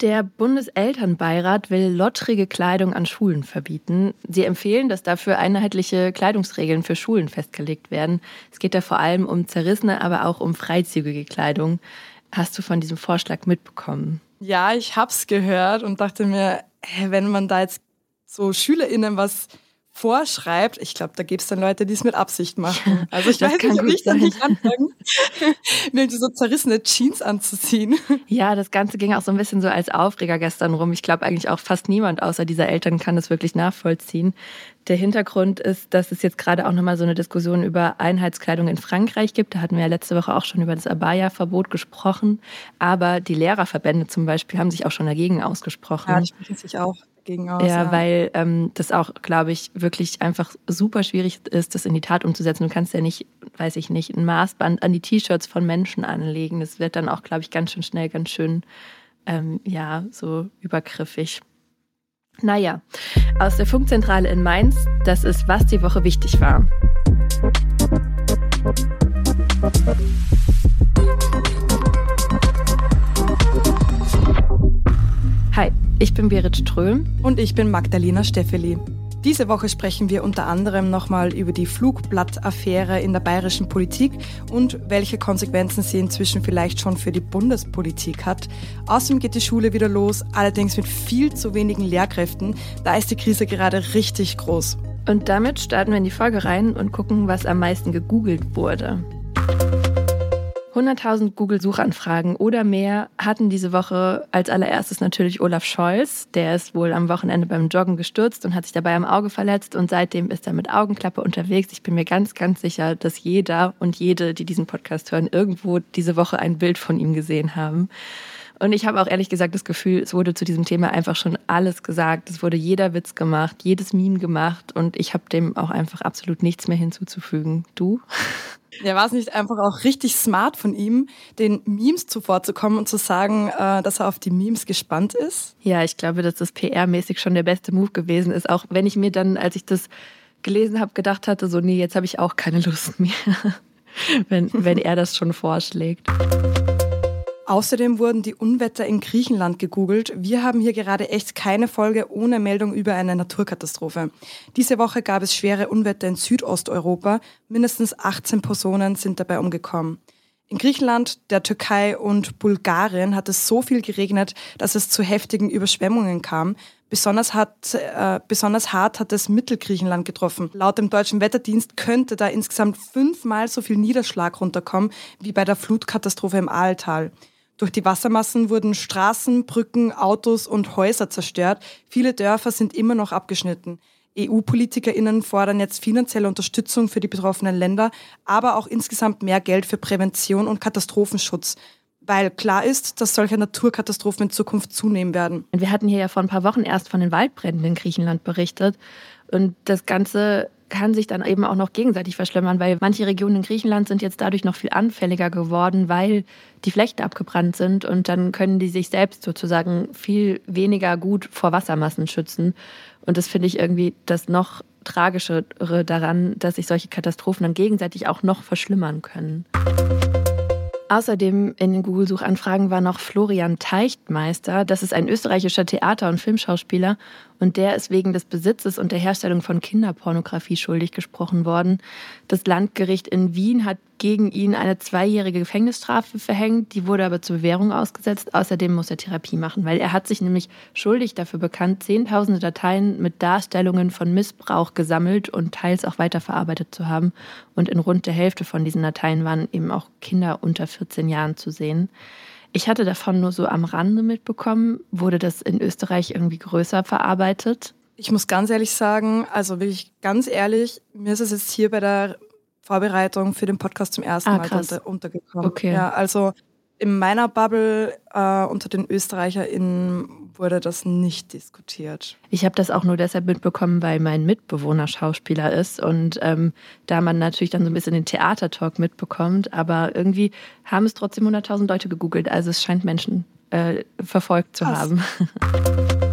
Der Bundeselternbeirat will lottrige Kleidung an Schulen verbieten. Sie empfehlen, dass dafür einheitliche Kleidungsregeln für Schulen festgelegt werden. Es geht da vor allem um zerrissene, aber auch um freizügige Kleidung. Hast du von diesem Vorschlag mitbekommen? Ja, ich hab's gehört und dachte mir, wenn man da jetzt so SchülerInnen was vorschreibt, ich glaube, da gibt es dann Leute, die es mit Absicht machen. Also ich weiß nicht, ob ich da nicht anfangen, mir so zerrissene Jeans anzuziehen. Ja, das Ganze ging auch so ein bisschen so als Aufreger gestern rum. Ich glaube eigentlich auch fast niemand außer dieser Eltern kann das wirklich nachvollziehen. Der Hintergrund ist, dass es jetzt gerade auch nochmal so eine Diskussion über Einheitskleidung in Frankreich gibt. Da hatten wir ja letzte Woche auch schon über das Abaya-Verbot gesprochen. Aber die Lehrerverbände zum Beispiel haben sich auch schon dagegen ausgesprochen. Ja, die sprechen sich auch gegen aus. Ja, ja. weil ähm, das auch, glaube ich, wirklich einfach super schwierig ist, das in die Tat umzusetzen. Du kannst ja nicht, weiß ich nicht, ein Maßband an die T-Shirts von Menschen anlegen. Das wird dann auch, glaube ich, ganz schön schnell, ganz schön, ähm, ja, so übergriffig. Naja, aus der Funkzentrale in Mainz, das ist, was die Woche wichtig war. Hi, ich bin Berit Ström. Und ich bin Magdalena Steffeli. Diese Woche sprechen wir unter anderem nochmal über die Flugblattaffäre in der bayerischen Politik und welche Konsequenzen sie inzwischen vielleicht schon für die Bundespolitik hat. Außerdem geht die Schule wieder los, allerdings mit viel zu wenigen Lehrkräften. Da ist die Krise gerade richtig groß. Und damit starten wir in die Folge rein und gucken, was am meisten gegoogelt wurde. 100.000 Google-Suchanfragen oder mehr hatten diese Woche als allererstes natürlich Olaf Scholz. Der ist wohl am Wochenende beim Joggen gestürzt und hat sich dabei am Auge verletzt und seitdem ist er mit Augenklappe unterwegs. Ich bin mir ganz, ganz sicher, dass jeder und jede, die diesen Podcast hören, irgendwo diese Woche ein Bild von ihm gesehen haben. Und ich habe auch ehrlich gesagt das Gefühl, es wurde zu diesem Thema einfach schon alles gesagt. Es wurde jeder Witz gemacht, jedes Meme gemacht und ich habe dem auch einfach absolut nichts mehr hinzuzufügen. Du? Ja, war es nicht einfach auch richtig smart von ihm, den Memes zuvorzukommen und zu sagen, äh, dass er auf die Memes gespannt ist? Ja, ich glaube, dass das PR-mäßig schon der beste Move gewesen ist. Auch wenn ich mir dann, als ich das gelesen habe, gedacht hatte, so, nee, jetzt habe ich auch keine Lust mehr, wenn, wenn er das schon vorschlägt. Außerdem wurden die Unwetter in Griechenland gegoogelt. Wir haben hier gerade echt keine Folge ohne Meldung über eine Naturkatastrophe. Diese Woche gab es schwere Unwetter in Südosteuropa. Mindestens 18 Personen sind dabei umgekommen. In Griechenland, der Türkei und Bulgarien hat es so viel geregnet, dass es zu heftigen Überschwemmungen kam. Besonders, hat, äh, besonders hart hat es Mittelgriechenland getroffen. Laut dem deutschen Wetterdienst könnte da insgesamt fünfmal so viel Niederschlag runterkommen wie bei der Flutkatastrophe im Aaltal. Durch die Wassermassen wurden Straßen, Brücken, Autos und Häuser zerstört. Viele Dörfer sind immer noch abgeschnitten. EU-PolitikerInnen fordern jetzt finanzielle Unterstützung für die betroffenen Länder, aber auch insgesamt mehr Geld für Prävention und Katastrophenschutz weil klar ist, dass solche Naturkatastrophen in Zukunft zunehmen werden. Wir hatten hier ja vor ein paar Wochen erst von den Waldbränden in Griechenland berichtet. Und das Ganze kann sich dann eben auch noch gegenseitig verschlimmern, weil manche Regionen in Griechenland sind jetzt dadurch noch viel anfälliger geworden, weil die Flechten abgebrannt sind und dann können die sich selbst sozusagen viel weniger gut vor Wassermassen schützen. Und das finde ich irgendwie das noch tragischere daran, dass sich solche Katastrophen dann gegenseitig auch noch verschlimmern können. Außerdem in den Google-Suchanfragen war noch Florian Teichtmeister. Das ist ein österreichischer Theater- und Filmschauspieler und der ist wegen des Besitzes und der Herstellung von Kinderpornografie schuldig gesprochen worden. Das Landgericht in Wien hat gegen ihn eine zweijährige Gefängnisstrafe verhängt, die wurde aber zur Bewährung ausgesetzt. Außerdem muss er Therapie machen, weil er hat sich nämlich schuldig dafür bekannt, zehntausende Dateien mit Darstellungen von Missbrauch gesammelt und teils auch weiterverarbeitet zu haben. Und in rund der Hälfte von diesen Dateien waren eben auch Kinder unter 14 Jahren zu sehen. Ich hatte davon nur so am Rande mitbekommen. Wurde das in Österreich irgendwie größer verarbeitet? Ich muss ganz ehrlich sagen, also wirklich ganz ehrlich, mir ist es jetzt hier bei der Vorbereitung für den Podcast zum ersten ah, Mal unter, untergekommen. Okay. Ja, also in meiner Bubble äh, unter den ÖsterreicherInnen wurde das nicht diskutiert. Ich habe das auch nur deshalb mitbekommen, weil mein Mitbewohner Schauspieler ist und ähm, da man natürlich dann so ein bisschen den Theatertalk mitbekommt, aber irgendwie haben es trotzdem 100.000 Leute gegoogelt, also es scheint Menschen äh, verfolgt zu Krass. haben.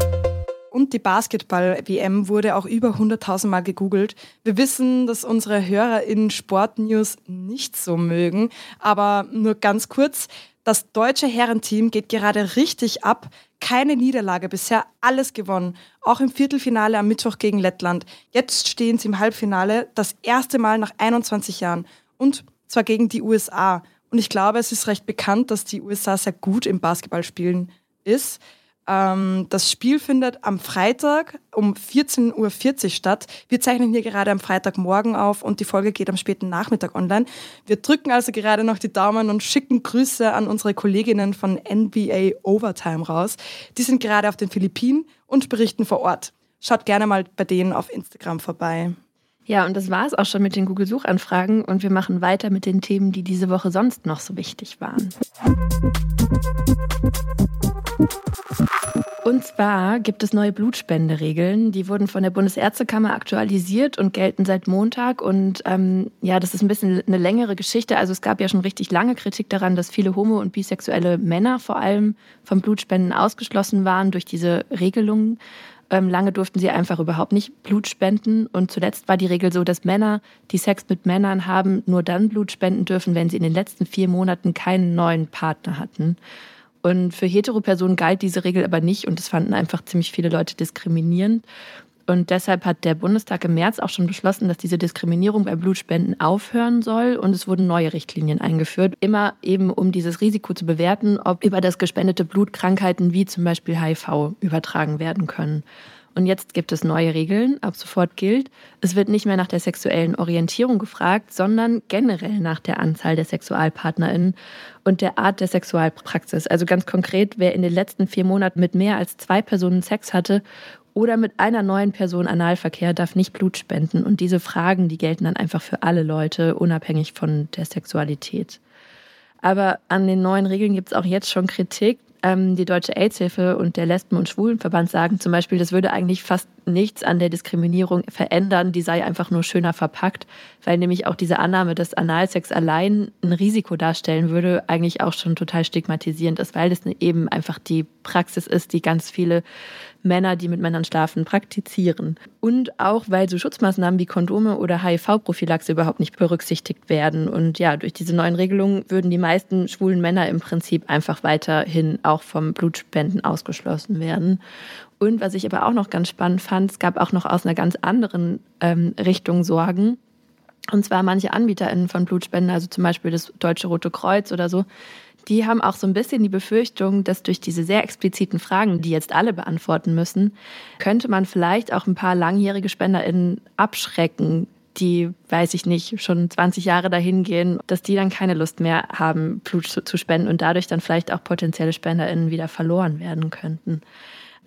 Und die Basketball-WM wurde auch über 100.000 Mal gegoogelt. Wir wissen, dass unsere Hörer in Sportnews nicht so mögen, aber nur ganz kurz. Das deutsche Herrenteam geht gerade richtig ab. Keine Niederlage, bisher alles gewonnen. Auch im Viertelfinale am Mittwoch gegen Lettland. Jetzt stehen sie im Halbfinale, das erste Mal nach 21 Jahren. Und zwar gegen die USA. Und ich glaube, es ist recht bekannt, dass die USA sehr gut im Basketballspielen ist. Ähm, das Spiel findet am Freitag um 14.40 Uhr statt. Wir zeichnen hier gerade am Freitagmorgen auf und die Folge geht am späten Nachmittag online. Wir drücken also gerade noch die Daumen und schicken Grüße an unsere Kolleginnen von NBA Overtime raus. Die sind gerade auf den Philippinen und berichten vor Ort. Schaut gerne mal bei denen auf Instagram vorbei. Ja, und das war es auch schon mit den Google-Suchanfragen und wir machen weiter mit den Themen, die diese Woche sonst noch so wichtig waren. Und zwar gibt es neue Blutspenderegeln. Die wurden von der Bundesärztekammer aktualisiert und gelten seit Montag. Und ähm, ja, das ist ein bisschen eine längere Geschichte. Also es gab ja schon richtig lange Kritik daran, dass viele homo- und bisexuelle Männer vor allem vom Blutspenden ausgeschlossen waren durch diese Regelungen. Ähm, lange durften sie einfach überhaupt nicht Blut spenden. Und zuletzt war die Regel so, dass Männer, die Sex mit Männern haben, nur dann Blut spenden dürfen, wenn sie in den letzten vier Monaten keinen neuen Partner hatten. Und für Heteropersonen galt diese Regel aber nicht und es fanden einfach ziemlich viele Leute diskriminierend. Und deshalb hat der Bundestag im März auch schon beschlossen, dass diese Diskriminierung bei Blutspenden aufhören soll. Und es wurden neue Richtlinien eingeführt, immer eben um dieses Risiko zu bewerten, ob über das gespendete Blut Krankheiten wie zum Beispiel HIV übertragen werden können. Und jetzt gibt es neue Regeln. Ab sofort gilt, es wird nicht mehr nach der sexuellen Orientierung gefragt, sondern generell nach der Anzahl der SexualpartnerInnen und der Art der Sexualpraxis. Also ganz konkret, wer in den letzten vier Monaten mit mehr als zwei Personen Sex hatte oder mit einer neuen Person Analverkehr, darf nicht Blut spenden. Und diese Fragen, die gelten dann einfach für alle Leute, unabhängig von der Sexualität. Aber an den neuen Regeln gibt es auch jetzt schon Kritik. Ähm, die Deutsche AIDS-Hilfe und der Lesben- und Schwulenverband sagen zum Beispiel, das würde eigentlich fast nichts an der Diskriminierung verändern, die sei einfach nur schöner verpackt, weil nämlich auch diese Annahme, dass Analsex allein ein Risiko darstellen würde, eigentlich auch schon total stigmatisierend ist, weil das eben einfach die Praxis ist, die ganz viele Männer, die mit Männern schlafen, praktizieren. Und auch, weil so Schutzmaßnahmen wie Kondome oder HIV-Prophylaxe überhaupt nicht berücksichtigt werden. Und ja, durch diese neuen Regelungen würden die meisten schwulen Männer im Prinzip einfach weiterhin auch vom Blutspenden ausgeschlossen werden. Und was ich aber auch noch ganz spannend fand, es gab auch noch aus einer ganz anderen ähm, Richtung Sorgen. Und zwar manche AnbieterInnen von Blutspenden, also zum Beispiel das Deutsche Rote Kreuz oder so, die haben auch so ein bisschen die Befürchtung, dass durch diese sehr expliziten Fragen, die jetzt alle beantworten müssen, könnte man vielleicht auch ein paar langjährige SpenderInnen abschrecken, die, weiß ich nicht, schon 20 Jahre dahin gehen, dass die dann keine Lust mehr haben, Blut zu spenden und dadurch dann vielleicht auch potenzielle SpenderInnen wieder verloren werden könnten.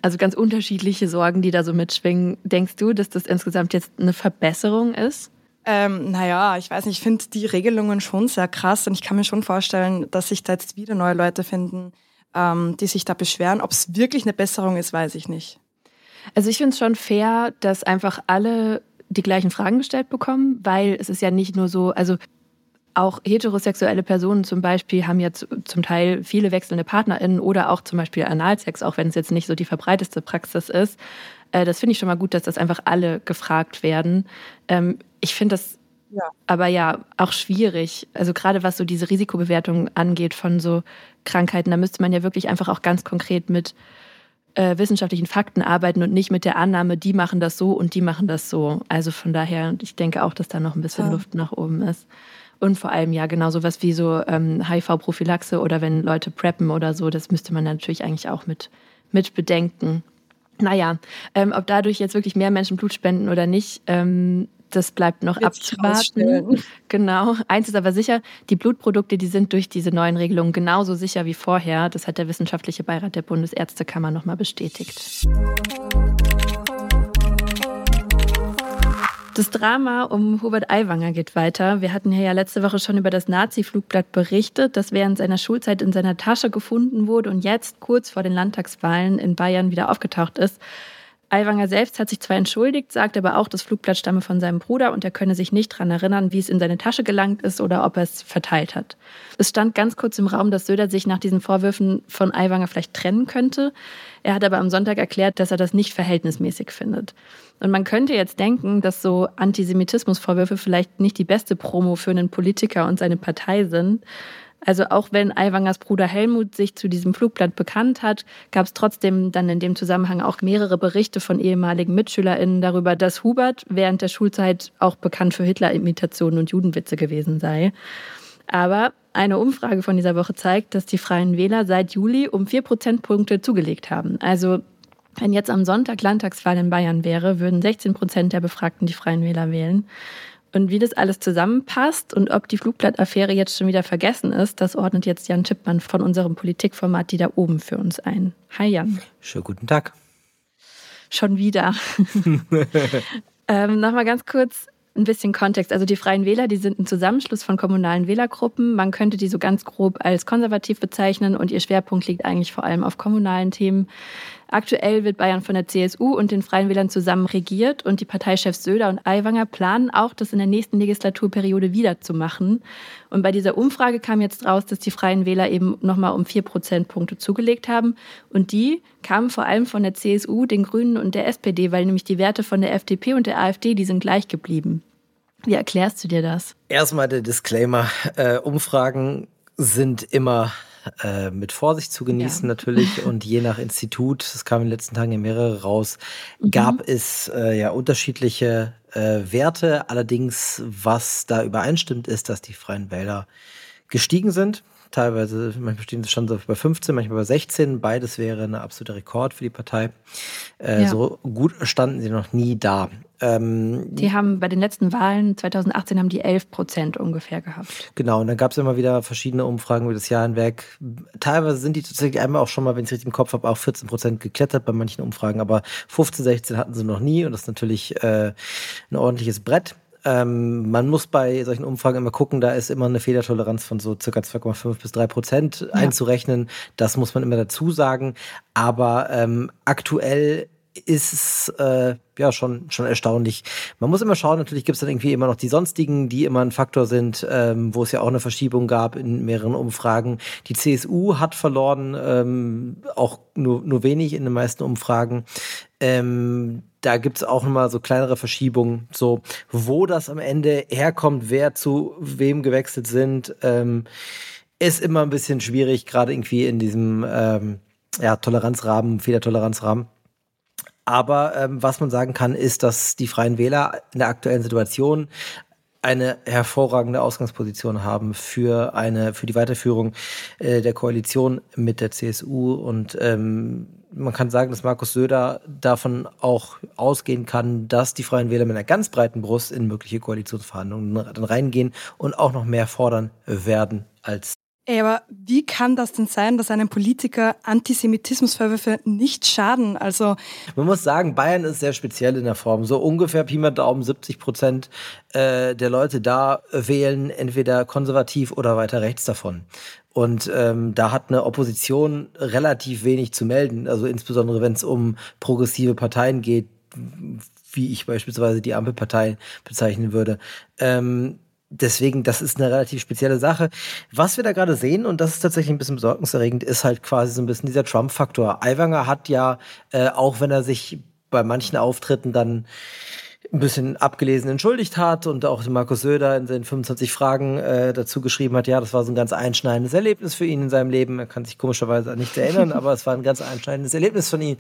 Also ganz unterschiedliche Sorgen, die da so mitschwingen. Denkst du, dass das insgesamt jetzt eine Verbesserung ist? Ähm, naja, ich weiß nicht, ich finde die Regelungen schon sehr krass und ich kann mir schon vorstellen, dass sich da jetzt wieder neue Leute finden, ähm, die sich da beschweren. Ob es wirklich eine Besserung ist, weiß ich nicht. Also ich finde es schon fair, dass einfach alle die gleichen Fragen gestellt bekommen, weil es ist ja nicht nur so, also auch heterosexuelle Personen zum Beispiel haben ja zum Teil viele wechselnde PartnerInnen oder auch zum Beispiel Analsex, auch wenn es jetzt nicht so die verbreiteste Praxis ist. Äh, das finde ich schon mal gut, dass das einfach alle gefragt werden. Ähm, ich finde das ja. aber ja auch schwierig. Also gerade was so diese Risikobewertung angeht von so Krankheiten, da müsste man ja wirklich einfach auch ganz konkret mit äh, wissenschaftlichen Fakten arbeiten und nicht mit der Annahme, die machen das so und die machen das so. Also von daher, ich denke auch, dass da noch ein bisschen ja. Luft nach oben ist. Und vor allem ja genau sowas wie so ähm, HIV-Prophylaxe oder wenn Leute preppen oder so, das müsste man natürlich eigentlich auch mit, mit bedenken. Naja, ähm, ob dadurch jetzt wirklich mehr Menschen Blut spenden oder nicht, ähm, das bleibt noch abzuwarten. Genau. Eins ist aber sicher, die Blutprodukte, die sind durch diese neuen Regelungen genauso sicher wie vorher. Das hat der wissenschaftliche Beirat der Bundesärztekammer nochmal bestätigt. Das Drama um Hubert Aiwanger geht weiter. Wir hatten ja letzte Woche schon über das Nazi-Flugblatt berichtet, das während seiner Schulzeit in seiner Tasche gefunden wurde und jetzt kurz vor den Landtagswahlen in Bayern wieder aufgetaucht ist. Aiwanger selbst hat sich zwar entschuldigt, sagt aber auch, das Flugblatt stamme von seinem Bruder und er könne sich nicht daran erinnern, wie es in seine Tasche gelangt ist oder ob er es verteilt hat. Es stand ganz kurz im Raum, dass Söder sich nach diesen Vorwürfen von Aiwanger vielleicht trennen könnte. Er hat aber am Sonntag erklärt, dass er das nicht verhältnismäßig findet. Und man könnte jetzt denken, dass so Antisemitismusvorwürfe vielleicht nicht die beste Promo für einen Politiker und seine Partei sind. Also auch wenn Aiwangers Bruder Helmut sich zu diesem Flugblatt bekannt hat, gab es trotzdem dann in dem Zusammenhang auch mehrere Berichte von ehemaligen MitschülerInnen darüber, dass Hubert während der Schulzeit auch bekannt für Hitler-Imitationen und Judenwitze gewesen sei. Aber eine Umfrage von dieser Woche zeigt, dass die Freien Wähler seit Juli um vier Prozentpunkte zugelegt haben. Also wenn jetzt am Sonntag Landtagswahl in Bayern wäre, würden 16 Prozent der Befragten die Freien Wähler wählen. Und wie das alles zusammenpasst und ob die Flugblattaffäre jetzt schon wieder vergessen ist, das ordnet jetzt Jan Tippmann von unserem Politikformat Die da oben für uns ein. Hi Jan. Schönen guten Tag. Schon wieder. ähm, Nochmal ganz kurz ein bisschen Kontext. Also die Freien Wähler, die sind ein Zusammenschluss von kommunalen Wählergruppen. Man könnte die so ganz grob als konservativ bezeichnen und ihr Schwerpunkt liegt eigentlich vor allem auf kommunalen Themen. Aktuell wird Bayern von der CSU und den Freien Wählern zusammen regiert und die Parteichefs Söder und Aiwanger planen auch, das in der nächsten Legislaturperiode wiederzumachen. Und bei dieser Umfrage kam jetzt raus, dass die Freien Wähler eben nochmal um vier Prozentpunkte zugelegt haben. Und die kamen vor allem von der CSU, den Grünen und der SPD, weil nämlich die Werte von der FDP und der AfD, die sind gleich geblieben. Wie erklärst du dir das? Erstmal der Disclaimer. Äh, Umfragen sind immer äh, mit Vorsicht zu genießen ja. natürlich und je nach Institut, das kam in den letzten Tagen ja mehrere raus, mhm. gab es äh, ja unterschiedliche äh, Werte. Allerdings, was da übereinstimmt, ist, dass die Freien Wähler gestiegen sind. Teilweise, manchmal stehen sie schon so bei 15, manchmal bei 16. Beides wäre ein absoluter Rekord für die Partei. Äh, ja. So gut standen sie noch nie da. Ähm, die haben bei den letzten Wahlen 2018 haben die 11 Prozent ungefähr gehabt. Genau, und dann gab es immer wieder verschiedene Umfragen über das Jahr hinweg. Teilweise sind die tatsächlich einmal auch schon mal, wenn ich es richtig im Kopf habe, auch 14 Prozent geklettert bei manchen Umfragen, aber 15, 16 hatten sie noch nie und das ist natürlich äh, ein ordentliches Brett. Ähm, man muss bei solchen Umfragen immer gucken, da ist immer eine Fehlertoleranz von so circa 2,5 bis 3 Prozent ja. einzurechnen. Das muss man immer dazu sagen. Aber ähm, aktuell ist es äh, ja schon, schon erstaunlich. Man muss immer schauen, natürlich gibt es dann irgendwie immer noch die sonstigen, die immer ein Faktor sind, ähm, wo es ja auch eine Verschiebung gab in mehreren Umfragen. Die CSU hat verloren, ähm, auch nur, nur wenig in den meisten Umfragen. Ähm, da gibt es auch nochmal so kleinere Verschiebungen, so wo das am Ende herkommt, wer zu wem gewechselt sind, ähm, ist immer ein bisschen schwierig, gerade irgendwie in diesem ähm, ja, Toleranzrahmen, Fehlertoleranzrahmen. Aber ähm, was man sagen kann, ist, dass die Freien Wähler in der aktuellen Situation eine hervorragende Ausgangsposition haben für eine für die Weiterführung äh, der Koalition mit der CSU und ähm, man kann sagen, dass Markus Söder davon auch ausgehen kann, dass die Freien Wähler mit einer ganz breiten Brust in mögliche Koalitionsverhandlungen dann reingehen und auch noch mehr fordern werden als Ey, aber wie kann das denn sein, dass einem Politiker Antisemitismusvorwürfe nicht schaden? Also man muss sagen, Bayern ist sehr speziell in der Form. So ungefähr Pi mal Daumen 70 Prozent äh, der Leute da wählen entweder konservativ oder weiter rechts davon. Und ähm, da hat eine Opposition relativ wenig zu melden. Also insbesondere wenn es um progressive Parteien geht, wie ich beispielsweise die Ampelpartei bezeichnen würde. Ähm, deswegen, das ist eine relativ spezielle Sache. Was wir da gerade sehen, und das ist tatsächlich ein bisschen besorgniserregend, ist halt quasi so ein bisschen dieser Trump-Faktor. Aiwanger hat ja, äh, auch wenn er sich bei manchen Auftritten dann ein bisschen abgelesen entschuldigt hat und auch Markus Söder in seinen 25 Fragen äh, dazu geschrieben hat, ja, das war so ein ganz einschneidendes Erlebnis für ihn in seinem Leben. Er kann sich komischerweise an nichts erinnern, aber es war ein ganz einschneidendes Erlebnis von ihm.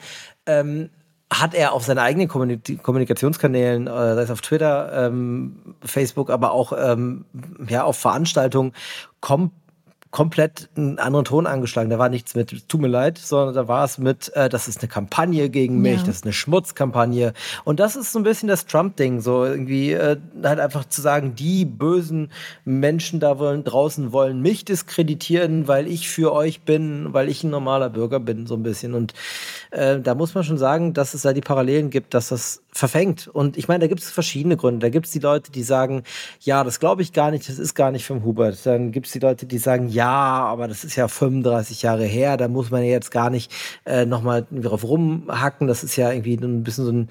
Ähm, hat er auf seinen eigenen Kommunikationskanälen, äh, sei es auf Twitter, ähm, Facebook, aber auch ähm, ja auf Veranstaltungen kommt komplett einen anderen Ton angeschlagen. Da war nichts mit, tut mir leid, sondern da war es mit, äh, das ist eine Kampagne gegen mich, ja. das ist eine Schmutzkampagne. Und das ist so ein bisschen das Trump-Ding, so irgendwie äh, halt einfach zu sagen, die bösen Menschen da wollen, draußen wollen mich diskreditieren, weil ich für euch bin, weil ich ein normaler Bürger bin, so ein bisschen. Und äh, da muss man schon sagen, dass es da die Parallelen gibt, dass das verfängt. Und ich meine, da gibt es verschiedene Gründe. Da gibt es die Leute, die sagen, ja, das glaube ich gar nicht, das ist gar nicht vom Hubert. Dann gibt es die Leute, die sagen, ja, aber das ist ja 35 Jahre her, da muss man ja jetzt gar nicht äh, nochmal drauf rumhacken. Das ist ja irgendwie ein bisschen so ein,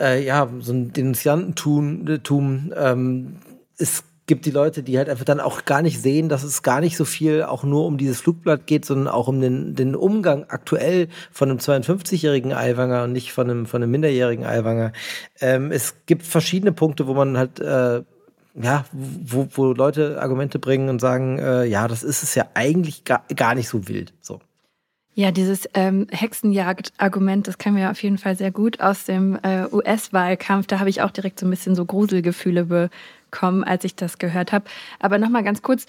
äh, ja, so ein Denunziantentum. Ähm, es gibt die Leute, die halt einfach dann auch gar nicht sehen, dass es gar nicht so viel auch nur um dieses Flugblatt geht, sondern auch um den, den Umgang aktuell von einem 52-jährigen Eiwanger und nicht von einem, von einem minderjährigen Eiwanger. Ähm, es gibt verschiedene Punkte, wo man halt äh, ja, wo, wo Leute Argumente bringen und sagen, äh, ja, das ist es ja eigentlich gar, gar nicht so wild. So. Ja, dieses ähm, Hexenjagd-Argument, das kennen wir auf jeden Fall sehr gut aus dem äh, US-Wahlkampf. Da habe ich auch direkt so ein bisschen so Gruselgefühle bekommen, als ich das gehört habe. Aber nochmal ganz kurz,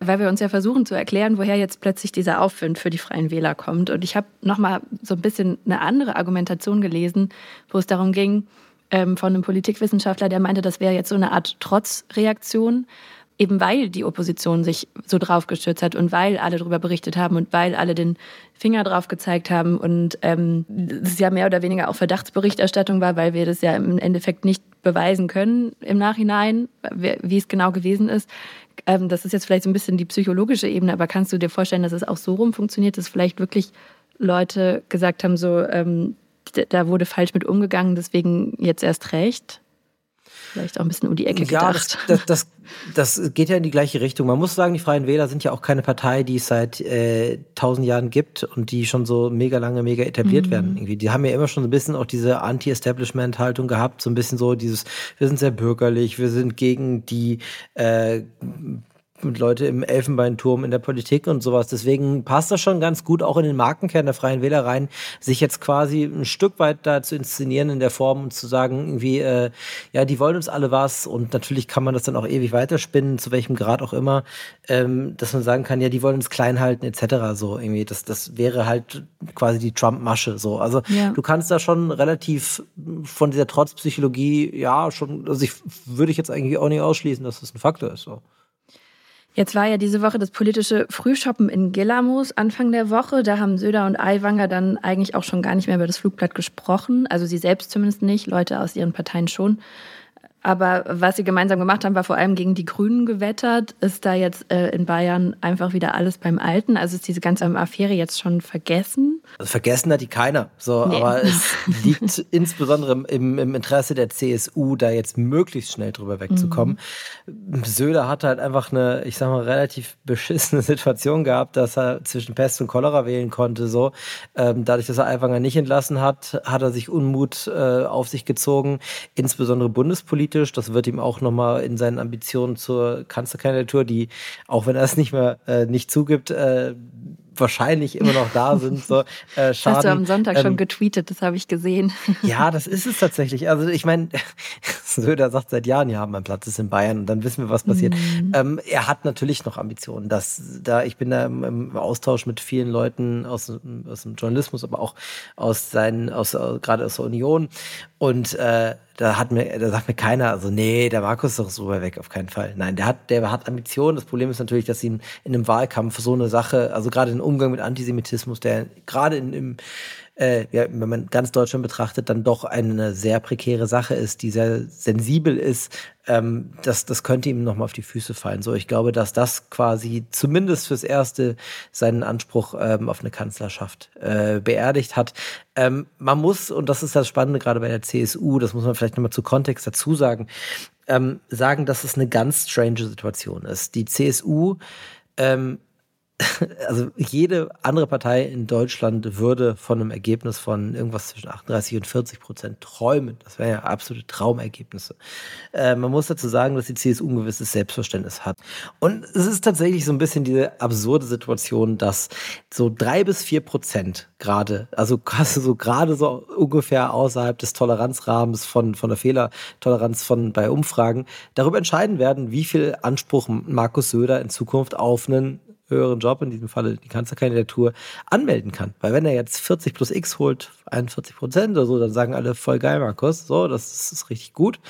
weil wir uns ja versuchen zu erklären, woher jetzt plötzlich dieser Aufwind für die Freien Wähler kommt. Und ich habe nochmal so ein bisschen eine andere Argumentation gelesen, wo es darum ging, ähm, von einem Politikwissenschaftler, der meinte, das wäre jetzt so eine Art Trotzreaktion, eben weil die Opposition sich so drauf gestürzt hat und weil alle darüber berichtet haben und weil alle den Finger drauf gezeigt haben und ähm, es ja mehr oder weniger auch Verdachtsberichterstattung war, weil wir das ja im Endeffekt nicht beweisen können im Nachhinein, wie es genau gewesen ist. Ähm, das ist jetzt vielleicht so ein bisschen die psychologische Ebene, aber kannst du dir vorstellen, dass es auch so rum funktioniert, dass vielleicht wirklich Leute gesagt haben, so ähm, da wurde falsch mit umgegangen, deswegen jetzt erst recht. Vielleicht auch ein bisschen um die Ecke ja, gedacht. Das, das, das, das, geht ja in die gleiche Richtung. Man muss sagen, die Freien Wähler sind ja auch keine Partei, die es seit äh, tausend Jahren gibt und die schon so mega lange, mega etabliert mhm. werden. Irgendwie. Die haben ja immer schon so ein bisschen auch diese Anti-Establishment-Haltung gehabt, so ein bisschen so dieses, wir sind sehr bürgerlich, wir sind gegen die äh, Leute im Elfenbeinturm in der Politik und sowas. Deswegen passt das schon ganz gut auch in den Markenkern der Freien Wähler rein, sich jetzt quasi ein Stück weit da zu inszenieren in der Form und zu sagen, irgendwie, äh, ja, die wollen uns alle was und natürlich kann man das dann auch ewig weiterspinnen, zu welchem Grad auch immer, ähm, dass man sagen kann, ja, die wollen uns klein halten, etc. So irgendwie. Das, das wäre halt quasi die Trump-Masche. So. Also ja. du kannst da schon relativ von dieser Trotzpsychologie, ja, schon, also ich würde ich jetzt eigentlich auch nicht ausschließen, dass das ein Faktor ist. So. Jetzt war ja diese Woche das politische Frühshoppen in Gillamos Anfang der Woche. Da haben Söder und Aiwanger dann eigentlich auch schon gar nicht mehr über das Flugblatt gesprochen. Also sie selbst zumindest nicht, Leute aus ihren Parteien schon. Aber was sie gemeinsam gemacht haben, war vor allem gegen die Grünen gewettert. Ist da jetzt äh, in Bayern einfach wieder alles beim Alten? Also ist diese ganze Affäre jetzt schon vergessen? Also vergessen hat die keiner. So, nee. aber es liegt insbesondere im, im, Interesse der CSU, da jetzt möglichst schnell drüber wegzukommen. Mhm. Söder hat halt einfach eine, ich sag mal, relativ beschissene Situation gehabt, dass er zwischen Pest und Cholera wählen konnte. So, ähm, dadurch, dass er Aiwanger nicht entlassen hat, hat er sich Unmut äh, auf sich gezogen, insbesondere bundespolitisch politisch. Das wird ihm auch nochmal in seinen Ambitionen zur Kanzlerkandidatur, die, auch wenn er es nicht mehr äh, nicht zugibt, äh, wahrscheinlich immer noch da sind. So, äh, Schaden. Hast du am Sonntag ähm, schon getweetet, das habe ich gesehen. Ja, das ist es tatsächlich. Also ich meine, Söder sagt seit Jahren, ja, mein Platz ist in Bayern und dann wissen wir, was passiert. Mhm. Ähm, er hat natürlich noch Ambitionen. Dass, da, ich bin da im, im Austausch mit vielen Leuten aus, aus dem Journalismus, aber auch aus seinen, aus, gerade aus der Union. Und äh, da hat mir, da sagt mir keiner, also nee, der Markus ist doch so weit weg, auf keinen Fall. Nein, der hat, der hat Ambitionen. Das Problem ist natürlich, dass ihn in einem Wahlkampf so eine Sache, also gerade den Umgang mit Antisemitismus, der gerade in, im äh, ja, wenn man ganz Deutschland betrachtet, dann doch eine sehr prekäre Sache ist, die sehr sensibel ist, ähm, das, das könnte ihm nochmal auf die Füße fallen. So, ich glaube, dass das quasi zumindest fürs Erste seinen Anspruch ähm, auf eine Kanzlerschaft äh, beerdigt hat. Ähm, man muss, und das ist das Spannende gerade bei der CSU, das muss man vielleicht nochmal zu Kontext dazu sagen, ähm, sagen, dass es eine ganz strange Situation ist. Die CSU ähm, also jede andere Partei in Deutschland würde von einem Ergebnis von irgendwas zwischen 38 und 40 Prozent träumen. Das wären ja absolute Traumergebnisse. Äh, man muss dazu sagen, dass die CSU ein gewisses Selbstverständnis hat. Und es ist tatsächlich so ein bisschen diese absurde Situation, dass so drei bis vier Prozent gerade, also so gerade so ungefähr außerhalb des Toleranzrahmens von, von der Fehlertoleranz von bei Umfragen, darüber entscheiden werden, wie viel Anspruch Markus Söder in Zukunft auf einen höheren Job, in diesem Falle die Kanzlerkandidatur, anmelden kann. Weil wenn er jetzt 40 plus X holt, 41 Prozent oder so, dann sagen alle voll geil, Markus, so, das ist richtig gut.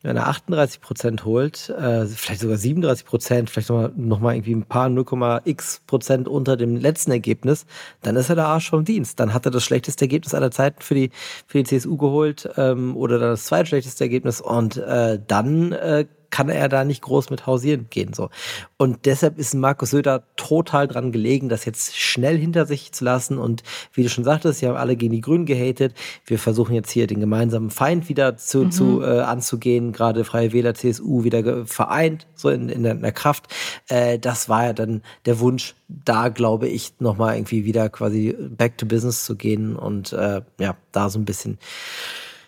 Wenn er 38 Prozent holt, äh, vielleicht sogar 37 Prozent, vielleicht nochmal noch mal irgendwie ein paar 0,x Prozent unter dem letzten Ergebnis, dann ist er der Arsch vom Dienst. Dann hat er das schlechteste Ergebnis aller Zeiten für die, für die CSU geholt ähm, oder das zweitschlechteste Ergebnis und äh, dann äh, kann er da nicht groß mit hausieren gehen. So. Und deshalb ist Markus Söder total dran gelegen, das jetzt schnell hinter sich zu lassen. Und wie du schon sagtest, sie haben alle gegen die Grünen gehatet. Wir versuchen jetzt hier den gemeinsamen Feind wieder zu, mhm. zu äh, anzugehen, gerade Freie Wähler, CSU wieder vereint, so in, in, der, in der Kraft. Äh, das war ja dann der Wunsch, da glaube ich, nochmal irgendwie wieder quasi back to business zu gehen und äh, ja, da so ein bisschen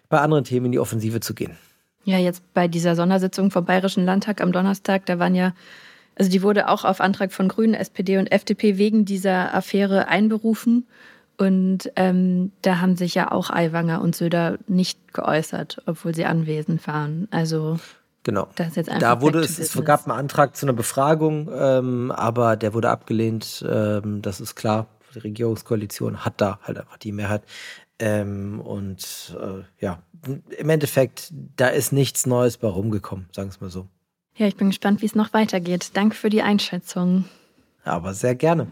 bei anderen Themen in die Offensive zu gehen. Ja, jetzt bei dieser Sondersitzung vom Bayerischen Landtag am Donnerstag, da waren ja, also die wurde auch auf Antrag von Grünen, SPD und FDP wegen dieser Affäre einberufen. Und ähm, da haben sich ja auch Aiwanger und Söder nicht geäußert, obwohl sie anwesend waren. Also Genau. da wurde es, es gab einen Antrag zu einer Befragung, ähm, aber der wurde abgelehnt. Ähm, das ist klar. Die Regierungskoalition hat da halt einfach die Mehrheit. Ähm, und äh, ja, im Endeffekt, da ist nichts Neues bei rumgekommen, sagen wir es mal so. Ja, ich bin gespannt, wie es noch weitergeht. Danke für die Einschätzung. Aber sehr gerne.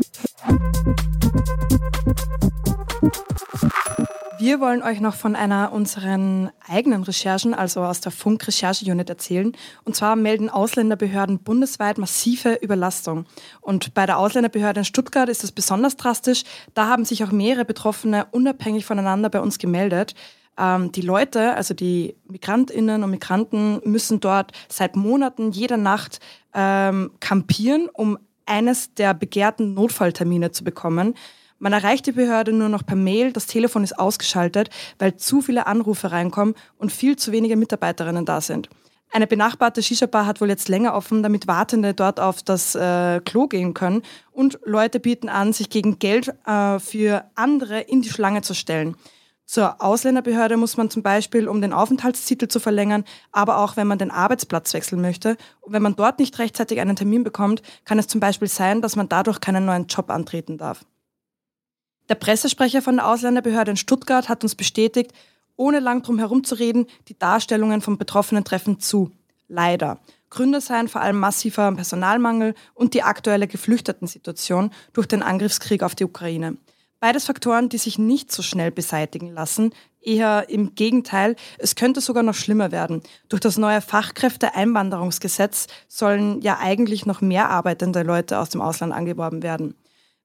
Wir wollen euch noch von einer unseren eigenen Recherchen, also aus der Funk-Recherche-Unit erzählen. Und zwar melden Ausländerbehörden bundesweit massive Überlastung. Und bei der Ausländerbehörde in Stuttgart ist es besonders drastisch. Da haben sich auch mehrere Betroffene unabhängig voneinander bei uns gemeldet. Ähm, die Leute, also die Migrantinnen und Migranten, müssen dort seit Monaten jede Nacht ähm, kampieren, um eines der begehrten Notfalltermine zu bekommen. Man erreicht die Behörde nur noch per Mail, das Telefon ist ausgeschaltet, weil zu viele Anrufe reinkommen und viel zu wenige Mitarbeiterinnen da sind. Eine benachbarte Shisha-Bar hat wohl jetzt länger offen, damit Wartende dort auf das äh, Klo gehen können. Und Leute bieten an, sich gegen Geld äh, für andere in die Schlange zu stellen. Zur Ausländerbehörde muss man zum Beispiel, um den Aufenthaltstitel zu verlängern, aber auch wenn man den Arbeitsplatz wechseln möchte. Und wenn man dort nicht rechtzeitig einen Termin bekommt, kann es zum Beispiel sein, dass man dadurch keinen neuen Job antreten darf. Der Pressesprecher von der Ausländerbehörde in Stuttgart hat uns bestätigt, ohne lang drum herum zu reden, die Darstellungen von Betroffenen treffen zu. Leider. Gründe seien vor allem massiver Personalmangel und die aktuelle Geflüchtetensituation durch den Angriffskrieg auf die Ukraine. Beides Faktoren, die sich nicht so schnell beseitigen lassen. Eher im Gegenteil, es könnte sogar noch schlimmer werden. Durch das neue Fachkräfteeinwanderungsgesetz sollen ja eigentlich noch mehr arbeitende Leute aus dem Ausland angeworben werden.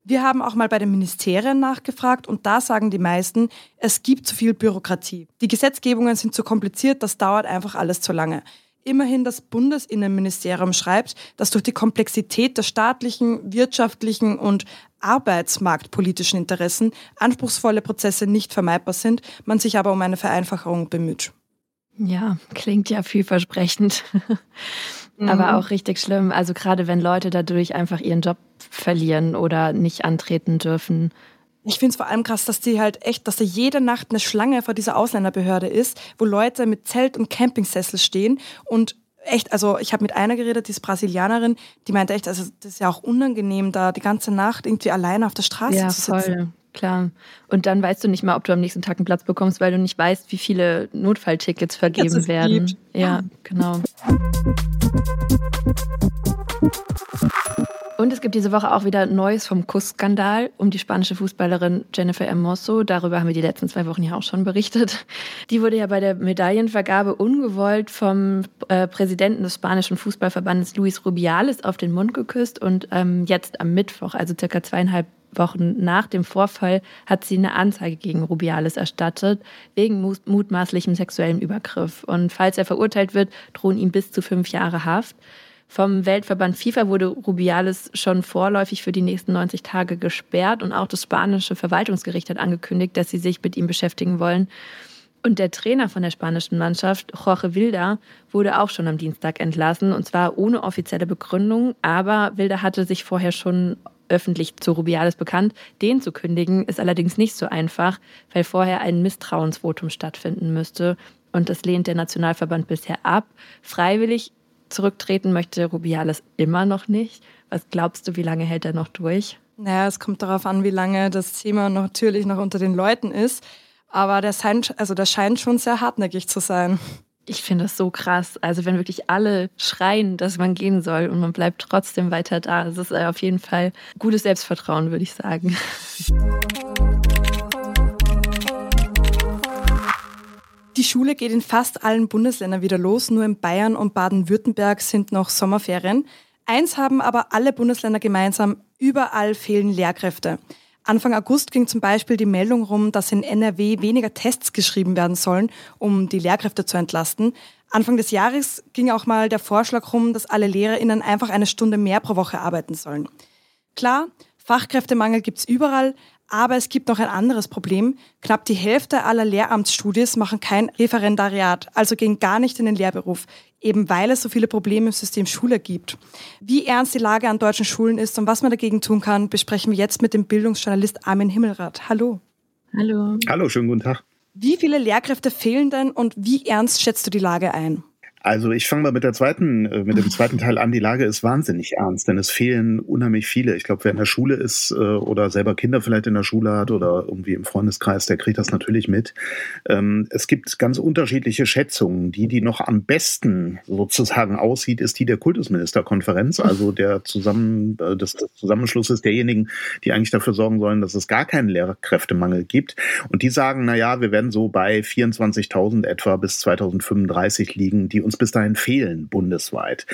Wir haben auch mal bei den Ministerien nachgefragt und da sagen die meisten, es gibt zu viel Bürokratie. Die Gesetzgebungen sind zu kompliziert, das dauert einfach alles zu lange. Immerhin das Bundesinnenministerium schreibt, dass durch die Komplexität der staatlichen, wirtschaftlichen und arbeitsmarktpolitischen Interessen anspruchsvolle Prozesse nicht vermeidbar sind, man sich aber um eine Vereinfachung bemüht. Ja, klingt ja vielversprechend. Aber mhm. auch richtig schlimm. Also gerade wenn Leute dadurch einfach ihren Job verlieren oder nicht antreten dürfen. Ich finde es vor allem krass, dass die halt echt, dass da jede Nacht eine Schlange vor dieser Ausländerbehörde ist, wo Leute mit Zelt und Campingsessel stehen und echt, also ich habe mit einer geredet, die ist Brasilianerin, die meinte echt, also das ist ja auch unangenehm, da die ganze Nacht irgendwie alleine auf der Straße ja, zu sitzen. Voll. Klar. Und dann weißt du nicht mal, ob du am nächsten Tag einen Platz bekommst, weil du nicht weißt, wie viele Notfalltickets vergeben werden. Gibt. Ja, ja, genau. Und es gibt diese Woche auch wieder Neues vom Kussskandal um die spanische Fußballerin Jennifer Hermoso. Darüber haben wir die letzten zwei Wochen ja auch schon berichtet. Die wurde ja bei der Medaillenvergabe ungewollt vom äh, Präsidenten des spanischen Fußballverbandes Luis Rubiales auf den Mund geküsst. Und ähm, jetzt am Mittwoch, also circa zweieinhalb Wochen nach dem Vorfall hat sie eine Anzeige gegen Rubiales erstattet, wegen mutmaßlichem sexuellem Übergriff. Und falls er verurteilt wird, drohen ihm bis zu fünf Jahre Haft. Vom Weltverband FIFA wurde Rubiales schon vorläufig für die nächsten 90 Tage gesperrt und auch das spanische Verwaltungsgericht hat angekündigt, dass sie sich mit ihm beschäftigen wollen. Und der Trainer von der spanischen Mannschaft, Jorge Wilda, wurde auch schon am Dienstag entlassen und zwar ohne offizielle Begründung, aber Wilda hatte sich vorher schon öffentlich zu Rubiales bekannt. Den zu kündigen ist allerdings nicht so einfach, weil vorher ein Misstrauensvotum stattfinden müsste. Und das lehnt der Nationalverband bisher ab. Freiwillig zurücktreten möchte Rubiales immer noch nicht. Was glaubst du, wie lange hält er noch durch? Naja, es kommt darauf an, wie lange das Thema natürlich noch unter den Leuten ist. Aber der scheint, also der scheint schon sehr hartnäckig zu sein. Ich finde das so krass. Also wenn wirklich alle schreien, dass man gehen soll und man bleibt trotzdem weiter da, das ist äh, auf jeden Fall gutes Selbstvertrauen, würde ich sagen. Die Schule geht in fast allen Bundesländern wieder los, nur in Bayern und Baden-Württemberg sind noch Sommerferien. Eins haben aber alle Bundesländer gemeinsam, überall fehlen Lehrkräfte. Anfang August ging zum Beispiel die Meldung rum, dass in NRW weniger Tests geschrieben werden sollen, um die Lehrkräfte zu entlasten. Anfang des Jahres ging auch mal der Vorschlag rum, dass alle LehrerInnen einfach eine Stunde mehr pro Woche arbeiten sollen. Klar, Fachkräftemangel gibt's überall, Aber es gibt noch ein anderes Problem. Knapp die Hälfte aller Lehramtsstudies machen kein Referendariat, also gehen gar nicht in den Lehrberuf, eben weil es so viele Probleme im System Schule gibt. Wie ernst die Lage an deutschen Schulen ist und was man dagegen tun kann, besprechen wir jetzt mit dem Bildungsjournalist Armin Himmelrath. Hallo. Hallo. Hallo, schönen guten Tag. Wie viele Lehrkräfte fehlen denn und wie ernst schätzt du die Lage ein? Also ich fange mal mit der zweiten, äh, mit dem zweiten Teil an. Die Lage ist wahnsinnig ernst, denn es fehlen unheimlich viele. Ich glaube, wer in der Schule ist äh, oder selber Kinder vielleicht in der Schule hat oder irgendwie im Freundeskreis, der kriegt das natürlich mit. Ähm, es gibt ganz unterschiedliche Schätzungen. Die, die noch am besten sozusagen aussieht, ist die der Kultusministerkonferenz, also der zusammen, äh, des, Zusammenschlusses derjenigen, die eigentlich dafür sorgen sollen, dass es gar keinen Lehrkräftemangel gibt. Und die sagen, na ja, wir werden so bei 24.000 etwa bis 2035 liegen, die uns uns bis dahin fehlen bundesweit.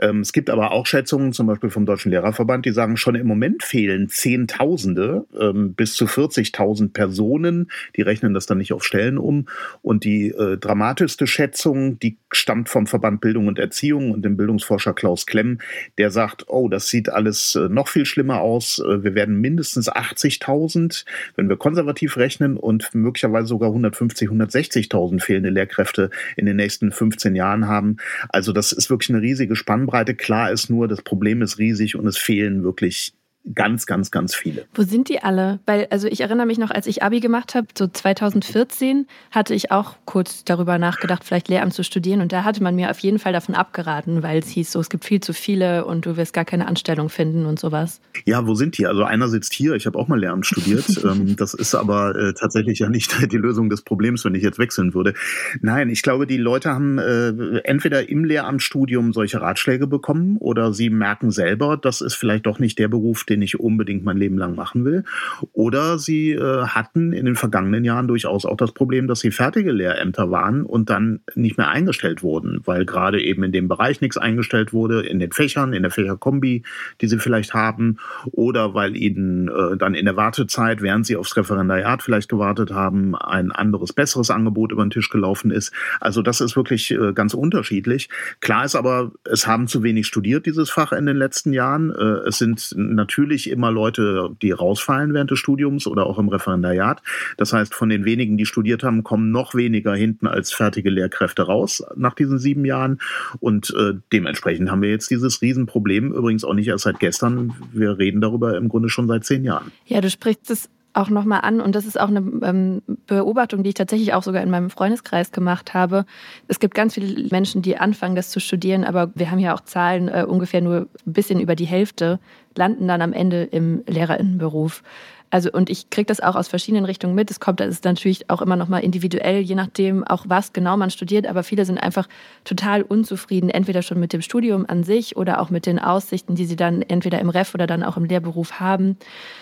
Ähm, es gibt aber auch Schätzungen, zum Beispiel vom Deutschen Lehrerverband, die sagen, schon im Moment fehlen Zehntausende ähm, bis zu 40.000 Personen. Die rechnen das dann nicht auf Stellen um. Und die äh, dramatischste Schätzung, die stammt vom Verband Bildung und Erziehung und dem Bildungsforscher Klaus Klemm, der sagt, oh, das sieht alles äh, noch viel schlimmer aus. Äh, wir werden mindestens 80.000, wenn wir konservativ rechnen, und möglicherweise sogar 150, 160.000 fehlende Lehrkräfte in den nächsten 15 Jahren haben. Also das ist wirklich eine riesige Spannbreite. Klar ist nur, das Problem ist riesig und es fehlen wirklich ganz, ganz, ganz viele. Wo sind die alle? Weil, also ich erinnere mich noch, als ich Abi gemacht habe, so 2014, hatte ich auch kurz darüber nachgedacht, vielleicht Lehramt zu studieren. Und da hatte man mir auf jeden Fall davon abgeraten, weil es hieß so, es gibt viel zu viele und du wirst gar keine Anstellung finden und sowas. Ja, wo sind die? Also einer sitzt hier, ich habe auch mal Lehramt studiert. Ähm, das ist aber äh, tatsächlich ja nicht die Lösung des Problems, wenn ich jetzt wechseln würde. Nein, ich glaube, die Leute haben äh, entweder im Lehramtsstudium solche Ratschläge bekommen oder sie merken selber, das ist vielleicht doch nicht der Beruf, den den ich unbedingt mein Leben lang machen will. Oder sie äh, hatten in den vergangenen Jahren durchaus auch das Problem, dass sie fertige Lehrämter waren und dann nicht mehr eingestellt wurden, weil gerade eben in dem Bereich nichts eingestellt wurde, in den Fächern, in der Fächerkombi, die sie vielleicht haben, oder weil ihnen äh, dann in der Wartezeit, während sie aufs Referendariat vielleicht gewartet haben, ein anderes, besseres Angebot über den Tisch gelaufen ist. Also das ist wirklich äh, ganz unterschiedlich. Klar ist aber, es haben zu wenig studiert, dieses Fach in den letzten Jahren. Äh, es sind natürlich natürlich immer Leute, die rausfallen während des Studiums oder auch im Referendariat. Das heißt, von den wenigen, die studiert haben, kommen noch weniger hinten als fertige Lehrkräfte raus nach diesen sieben Jahren. Und äh, dementsprechend haben wir jetzt dieses Riesenproblem, übrigens auch nicht erst seit gestern. Wir reden darüber im Grunde schon seit zehn Jahren. Ja, du sprichst es auch nochmal an und das ist auch eine ähm, Beobachtung, die ich tatsächlich auch sogar in meinem Freundeskreis gemacht habe. Es gibt ganz viele Menschen, die anfangen, das zu studieren, aber wir haben ja auch Zahlen, äh, ungefähr nur ein bisschen über die Hälfte landen dann am Ende im Lehrerinnenberuf. Also und ich kriege das auch aus verschiedenen Richtungen mit. Es kommt, das ist natürlich auch immer noch mal individuell, je nachdem auch was genau man studiert. Aber viele sind einfach total unzufrieden, entweder schon mit dem Studium an sich oder auch mit den Aussichten, die sie dann entweder im Ref oder dann auch im Lehrberuf haben.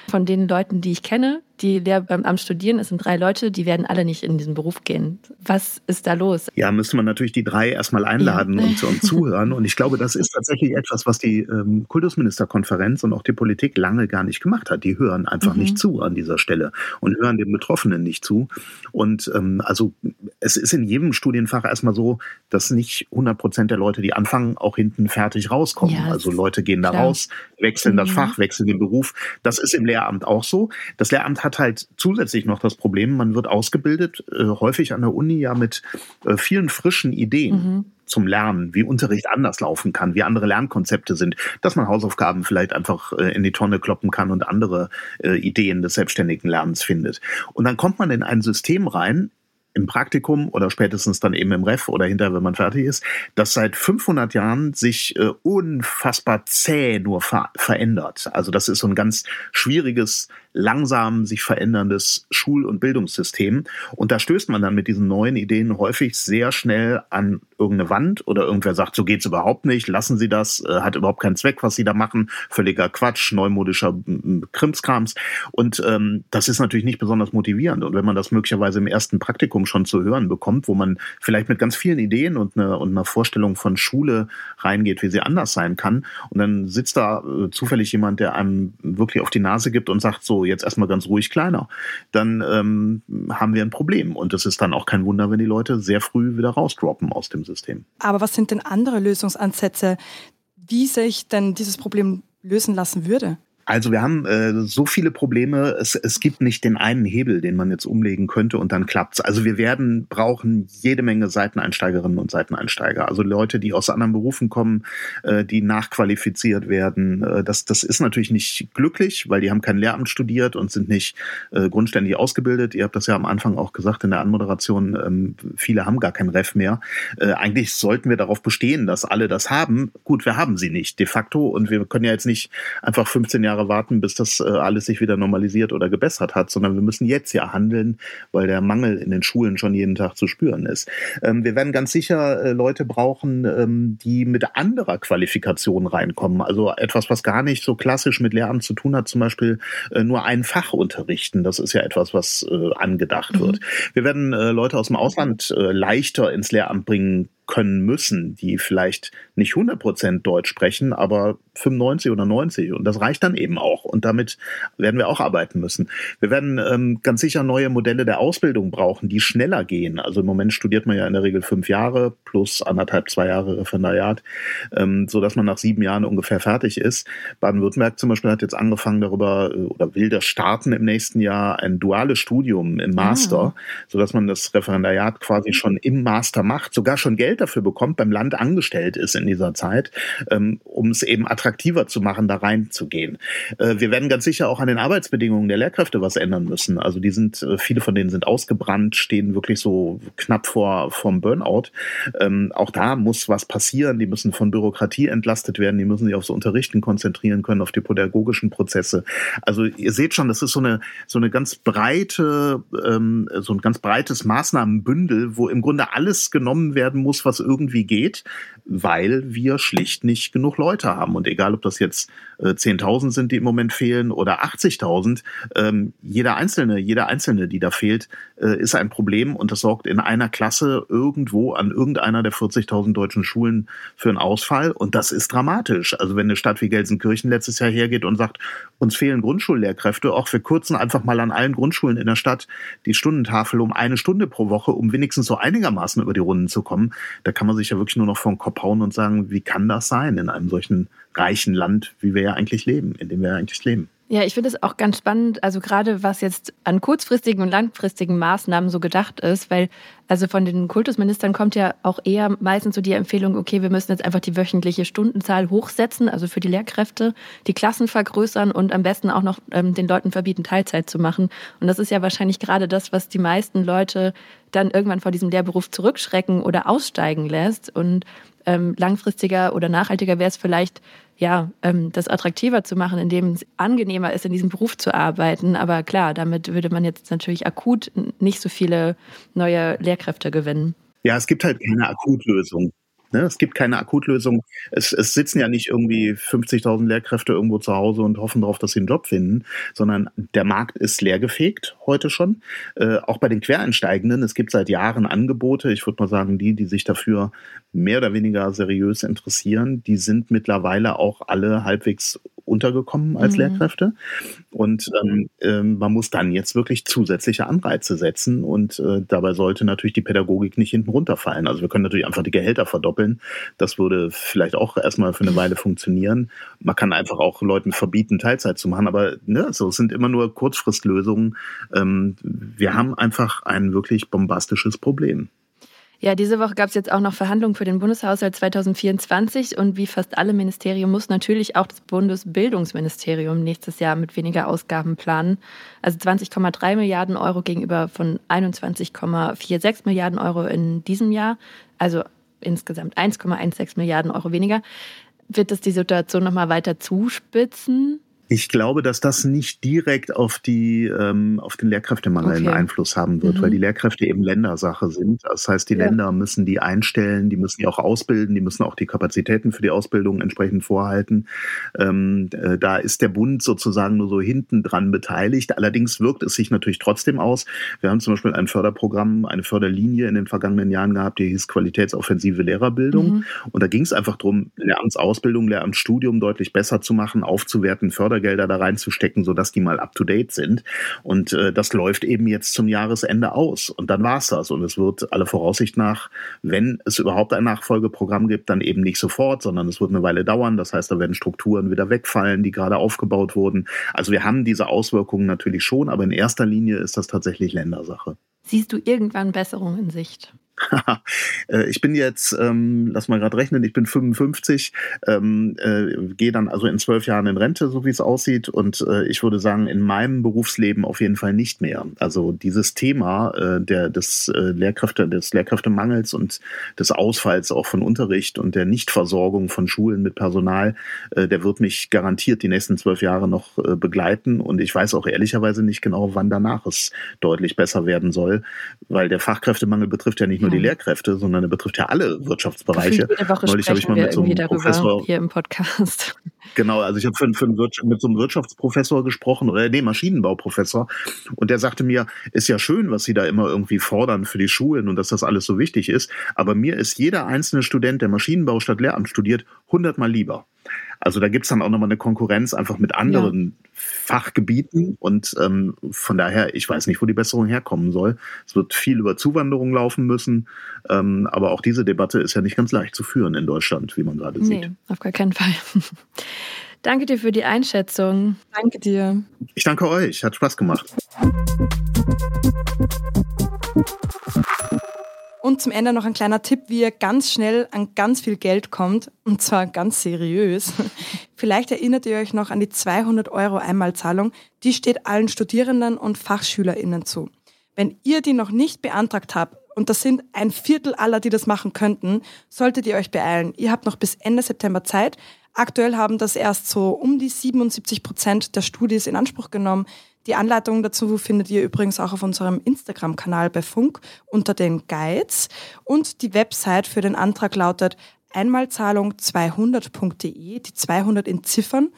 Von den Leuten, die ich kenne, die Lehramt studieren, es sind drei Leute, die werden alle nicht in diesen Beruf gehen. Was ist da los? Ja, müsste man natürlich die drei erstmal einladen ja. und, und, zuhören. Und ich glaube, das ist tatsächlich etwas, was die ähm, Kultusministerkonferenz und auch die Politik lange gar nicht gemacht hat. Die hören einfach mhm. nicht zu an dieser Stelle und hören den Betroffenen nicht zu. Und ähm, also es ist in jedem Studienfach erstmal so, dass nicht 100 Prozent der Leute, die anfangen, auch hinten fertig rauskommen. Ja, also Leute gehen da klar. raus, wechseln mhm. das Fach, wechseln den Beruf. Das ist im Lehramt auch so. Das Lehramt hat halt zusätzlich noch das Problem, man wird ausgebildet, äh, häufig an der Uni ja mit äh, vielen frischen Ideen. Mhm zum Lernen, wie Unterricht anders laufen kann, wie andere Lernkonzepte sind, dass man Hausaufgaben vielleicht einfach äh, in die Tonne kloppen kann und andere äh, Ideen des selbstständigen Lernens findet. Und dann kommt man in ein System rein, im Praktikum oder spätestens dann eben im Ref oder hinterher, wenn man fertig ist, das seit 500 Jahren sich äh, unfassbar zäh nur ver verändert. Also das ist so ein ganz schwieriges, langsam sich veränderndes Schul- und Bildungssystem. Und da stößt man dann mit diesen neuen Ideen häufig sehr schnell an irgendeine Wand oder irgendwer sagt, so geht's überhaupt nicht, lassen Sie das, äh, hat überhaupt keinen Zweck, was Sie da machen, völliger Quatsch, neumodischer Krimskrams. Und ähm, das ist natürlich nicht besonders motivierend. Und wenn man das möglicherweise im ersten Praktikum schon zu hören bekommt, wo man vielleicht mit ganz vielen Ideen und, eine, und einer Vorstellung von Schule reingeht, wie sie anders sein kann, und dann sitzt da äh, zufällig jemand, der einem wirklich auf die Nase gibt und sagt, so, jetzt erstmal ganz ruhig kleiner, dann ähm, haben wir ein Problem. Und es ist dann auch kein Wunder, wenn die Leute sehr früh wieder rausdroppen aus dem System. Aber was sind denn andere Lösungsansätze, wie sich denn dieses Problem lösen lassen würde? Also wir haben äh, so viele Probleme. Es, es gibt nicht den einen Hebel, den man jetzt umlegen könnte und dann klappt's. Also wir werden brauchen jede Menge Seiteneinsteigerinnen und Seiteneinsteiger. Also Leute, die aus anderen Berufen kommen, äh, die nachqualifiziert werden. Äh, das, das ist natürlich nicht glücklich, weil die haben kein Lehramt studiert und sind nicht äh, grundständig ausgebildet. Ihr habt das ja am Anfang auch gesagt in der Anmoderation. Ähm, viele haben gar kein Ref mehr. Äh, eigentlich sollten wir darauf bestehen, dass alle das haben. Gut, wir haben sie nicht de facto und wir können ja jetzt nicht einfach 15 Jahre Jahre warten, bis das äh, alles sich wieder normalisiert oder gebessert hat, sondern wir müssen jetzt ja handeln, weil der Mangel in den Schulen schon jeden Tag zu spüren ist. Ähm, wir werden ganz sicher äh, Leute brauchen, ähm, die mit anderer Qualifikation reinkommen. Also etwas, was gar nicht so klassisch mit Lehramt zu tun hat, zum Beispiel äh, nur ein Fach unterrichten. Das ist ja etwas, was angedacht mhm. wird. Wir werden Leute aus dem Ausland leichter ins Lehramt bringen können müssen, die vielleicht nicht 100% Deutsch sprechen, aber 95 oder 90 und das reicht dann eben auch und damit werden wir auch arbeiten müssen. Wir werden ähm, ganz sicher neue Modelle der Ausbildung brauchen, die schneller gehen. Also im Moment studiert man ja in der Regel fünf Jahre plus anderthalb, zwei Jahre Referendariat, ähm, so dass man nach sieben Jahren ungefähr fertig ist. Baden-Württemberg zum Beispiel hat jetzt angefangen darüber äh, oder will das starten im nächsten Jahr ein duales Studium im Master, ah. so dass man das Referendariat quasi schon im Master macht, sogar schon Geld Geld dafür bekommt, beim Land angestellt ist in dieser Zeit, ähm, um es eben attraktiver zu machen, da reinzugehen. Äh, wir werden ganz sicher auch an den Arbeitsbedingungen der Lehrkräfte was ändern müssen. Also die sind, äh, viele von denen sind ausgebrannt, stehen wirklich so knapp vor vom Burnout. Ähm, auch da muss was passieren. Die müssen von Bürokratie entlastet werden. Die müssen sich aufs Unterrichten konzentrieren können, auf die pädagogischen Prozesse. Also ihr seht schon, das ist so eine so eine ganz breite, ähm, so ein ganz breites Maßnahmenbündel, wo im Grunde alles genommen werden muss, was irgendwie geht, weil wir schlicht nicht genug Leute haben. Und egal, ob das jetzt äh, 10.000 sind, die im Moment fehlen, oder 80.000, ähm, jeder Einzelne, jeder Einzelne, die da fehlt, äh, ist ein Problem und das sorgt in einer Klasse irgendwo an irgendeiner der 40.000 deutschen Schulen für einen Ausfall und das ist dramatisch. Also wenn eine Stadt wie Gelsenkirchen letztes Jahr hergeht und sagt, uns fehlen Grundschullehrkräfte, auch wir kürzen einfach mal an allen Grundschulen in der Stadt die Stundentafel um eine Stunde pro Woche, um wenigstens so einigermaßen über die Runden zu kommen, da kann man sich ja wirklich nur noch vor den Kopf hauen und sagen, wie kann das sein in einem solchen reichen Land, wie wir ja eigentlich leben, in dem wir ja eigentlich leben. Ja, ich finde es auch ganz spannend, also gerade was jetzt an kurzfristigen und langfristigen Maßnahmen so gedacht ist, weil also von den Kultusministern kommt ja auch eher meistens so die Empfehlung, okay, wir müssen jetzt einfach die wöchentliche Stundenzahl hochsetzen, also für die Lehrkräfte, die Klassen vergrößern und am besten auch noch ähm, den Leuten verbieten, Teilzeit zu machen. Und das ist ja wahrscheinlich gerade das, was die meisten Leute dann irgendwann vor diesem Lehrberuf zurückschrecken oder aussteigen lässt. Und ähm, langfristiger oder nachhaltiger wäre es vielleicht, ja, ähm, das attraktiver zu machen, indem es angenehmer ist, in diesem Beruf zu arbeiten. Aber klar, damit würde man jetzt natürlich akut nicht so viele neue Lehrkräfte gewinnen. Ja, es gibt halt keine Akutlösung. Ne? Es gibt keine Akutlösung. Es, es sitzen ja nicht irgendwie 50.000 Lehrkräfte irgendwo zu Hause und hoffen darauf, dass sie einen Job finden, sondern der Markt ist leergefegt heute schon. Äh, auch bei den Quereinsteigenden. Es gibt seit Jahren Angebote. Ich würde mal sagen, die, die sich dafür mehr oder weniger seriös interessieren, die sind mittlerweile auch alle halbwegs untergekommen als mhm. Lehrkräfte. Und ähm, äh, man muss dann jetzt wirklich zusätzliche Anreize setzen und äh, dabei sollte natürlich die Pädagogik nicht hinten runterfallen. Also wir können natürlich einfach die Gehälter verdoppeln. Das würde vielleicht auch erstmal für eine Weile funktionieren. Man kann einfach auch Leuten verbieten, Teilzeit zu machen, aber ne, so es sind immer nur Kurzfristlösungen. Ähm, wir haben einfach ein wirklich bombastisches Problem. Ja, diese Woche gab es jetzt auch noch Verhandlungen für den Bundeshaushalt 2024 und wie fast alle Ministerien muss natürlich auch das Bundesbildungsministerium nächstes Jahr mit weniger Ausgaben planen. Also 20,3 Milliarden Euro gegenüber von 21,46 Milliarden Euro in diesem Jahr, also insgesamt 1,16 Milliarden Euro weniger. Wird das die Situation nochmal weiter zuspitzen? Ich glaube, dass das nicht direkt auf die ähm, auf den Lehrkräftemangel okay. einen Einfluss haben wird, mhm. weil die Lehrkräfte eben Ländersache sind. Das heißt, die ja. Länder müssen die einstellen, die müssen die auch ausbilden, die müssen auch die Kapazitäten für die Ausbildung entsprechend vorhalten. Ähm, äh, da ist der Bund sozusagen nur so hinten dran beteiligt. Allerdings wirkt es sich natürlich trotzdem aus. Wir haben zum Beispiel ein Förderprogramm, eine Förderlinie in den vergangenen Jahren gehabt, die hieß Qualitätsoffensive Lehrerbildung. Mhm. Und da ging es einfach darum, Lehramtsausbildung, Lehramtsstudium deutlich besser zu machen, aufzuwerten, Förder Fördergelder da reinzustecken, sodass die mal up-to-date sind. Und äh, das läuft eben jetzt zum Jahresende aus. Und dann war's das. Und es wird alle Voraussicht nach, wenn es überhaupt ein Nachfolgeprogramm gibt, dann eben nicht sofort, sondern es wird eine Weile dauern. Das heißt, da werden Strukturen wieder wegfallen, die gerade aufgebaut wurden. Also wir haben diese Auswirkungen natürlich schon, aber in erster Linie ist das tatsächlich Ländersache. Siehst du irgendwann Besserung in Sicht? Äh, ich bin jetzt, ähm, lass mal gerade rechnen, ich bin 55, ähm, äh, gehe dann also in zwölf Jahren in Rente, so wie es aussieht. Und äh, ich würde sagen, in meinem Berufsleben auf jeden Fall nicht mehr. Also dieses Thema äh, der, des, äh, Lehrkräfte, des Lehrkräftemangels und des Ausfalls auch von Unterricht und der Nichtversorgung von Schulen mit Personal, äh, der wird mich garantiert die nächsten zwölf Jahre noch äh, begleiten. Und ich weiß auch ehrlicherweise nicht genau, wann danach es deutlich besser werden soll, weil der Fachkräftemangel betrifft ja nicht nur die Lehrkräfte, sondern er betrifft ja alle Wirtschaftsbereiche. Jede Woche Neulich habe ich mal mit so einem Professor hier im Podcast. Genau, also ich habe für, für mit so einem Wirtschaftsprofessor gesprochen oder nee, Maschinenbauprofessor und der sagte mir, ist ja schön, was Sie da immer irgendwie fordern für die Schulen und dass das alles so wichtig ist, aber mir ist jeder einzelne Student, der Maschinenbau statt Lehramt studiert, hundertmal lieber. Also da gibt es dann auch nochmal eine Konkurrenz einfach mit anderen ja. Fachgebieten und ähm, von daher, ich weiß nicht, wo die Besserung herkommen soll. Es wird viel über Zuwanderung laufen müssen, ähm, aber auch diese Debatte ist ja nicht ganz leicht zu führen in Deutschland, wie man gerade nee, sieht. auf gar keinen Fall. Danke dir für die Einschätzung. Danke dir. Ich danke euch, hat Spaß gemacht. Und zum Ende noch ein kleiner Tipp, wie ihr ganz schnell an ganz viel Geld kommt, und zwar ganz seriös. Vielleicht erinnert ihr euch noch an die 200 Euro Einmalzahlung, die steht allen Studierenden und FachschülerInnen zu. Wenn ihr die noch nicht beantragt habt, und das sind ein Viertel aller, die das machen könnten, solltet ihr euch beeilen. Ihr habt noch bis Ende September Zeit. Aktuell haben das erst so um die 77 Prozent der Studis in Anspruch genommen. Die Anleitung dazu findet ihr übrigens auch auf unserem Instagram-Kanal bei Funk unter den Guides. Und die Website für den Antrag lautet einmalzahlung200.de, die 200 in Ziffern.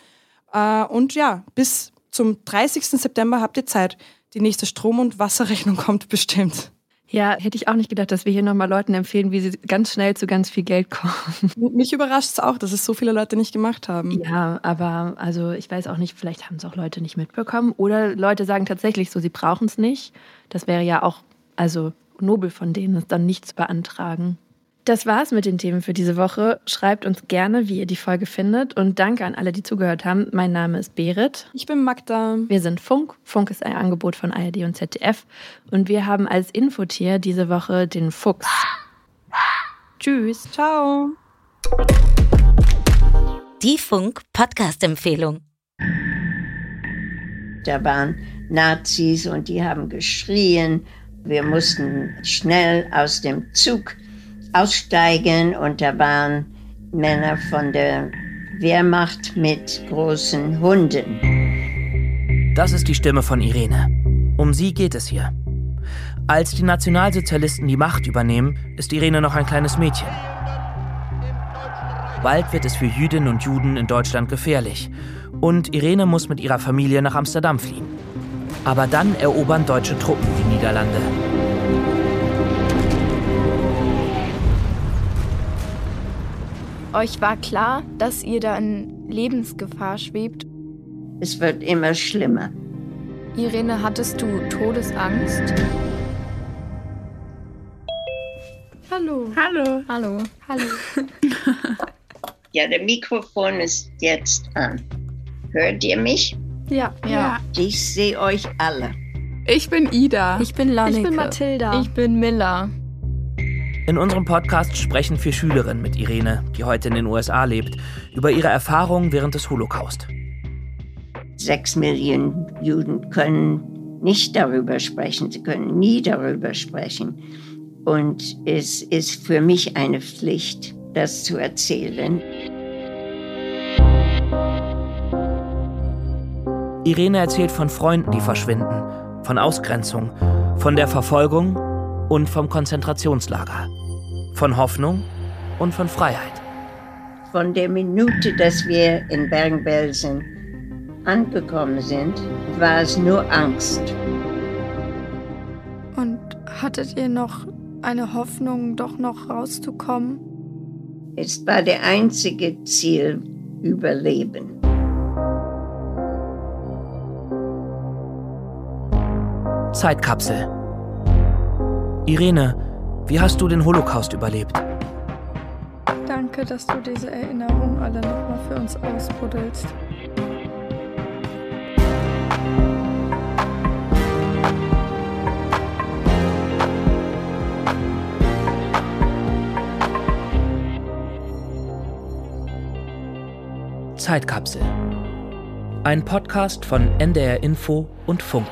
Äh, und ja, bis zum 30. September habt ihr Zeit. Die nächste Strom- und Wasserrechnung kommt bestimmt. Ja, hätte ich auch nicht gedacht, dass wir hier nochmal Leuten empfehlen, wie sie ganz schnell zu ganz viel Geld kommen. Mich überrascht es auch, dass es so viele Leute nicht gemacht haben. Ja, aber also ich weiß auch nicht, vielleicht haben es auch Leute nicht mitbekommen. Oder Leute sagen tatsächlich so, sie brauchen es nicht. Das wäre ja auch also nobel von denen, es dann nicht zu beantragen. Das war's mit den Themen für diese Woche. Schreibt uns gerne, wie ihr die Folge findet. Und danke an alle, die zugehört haben. Mein Name ist Berit. Ich bin Magda. Wir sind Funk. Funk ist ein Angebot von ARD und ZDF. Und wir haben als Infotier diese Woche den Fuchs. Tschüss. Ciao. Die Funk-Podcast-Empfehlung. Da waren Nazis und die haben geschrien. Wir mussten schnell aus dem Zug aussteigen und da waren Männer von der Wehrmacht mit großen Hunden. Das ist die Stimme von Irene. Um sie geht es hier. Als die Nationalsozialisten die Macht übernehmen, ist Irene noch ein kleines Mädchen. Bald wird es für Jüdinnen und Juden in Deutschland gefährlich. Und Irene muss mit ihrer Familie nach Amsterdam fliehen. Aber dann erobern deutsche Truppen die Niederlande. Euch war klar, dass ihr da in Lebensgefahr schwebt? Es wird immer schlimmer. Irene, hattest du Todesangst? Hallo. Hallo. Hallo. Hallo. ja, der Mikrofon ist jetzt an. Hört ihr mich? Ja. Ja. Ich sehe euch alle. Ich bin Ida. Ich bin Lanneke. Ich bin Mathilda. Ich bin Miller. In unserem Podcast sprechen vier Schülerinnen mit Irene, die heute in den USA lebt, über ihre Erfahrungen während des Holocaust. Sechs Millionen Juden können nicht darüber sprechen, sie können nie darüber sprechen. Und es ist für mich eine Pflicht, das zu erzählen. Irene erzählt von Freunden, die verschwinden, von Ausgrenzung, von der Verfolgung und vom Konzentrationslager von Hoffnung und von Freiheit. Von der Minute, dass wir in Bergen-Belsen angekommen sind, war es nur Angst. Und hattet ihr noch eine Hoffnung, doch noch rauszukommen? Es war der einzige Ziel, Überleben. Zeitkapsel. Irene wie hast du den Holocaust überlebt? Danke, dass du diese Erinnerung alle nochmal für uns ausbuddelst. Zeitkapsel. Ein Podcast von NDR Info und Funk.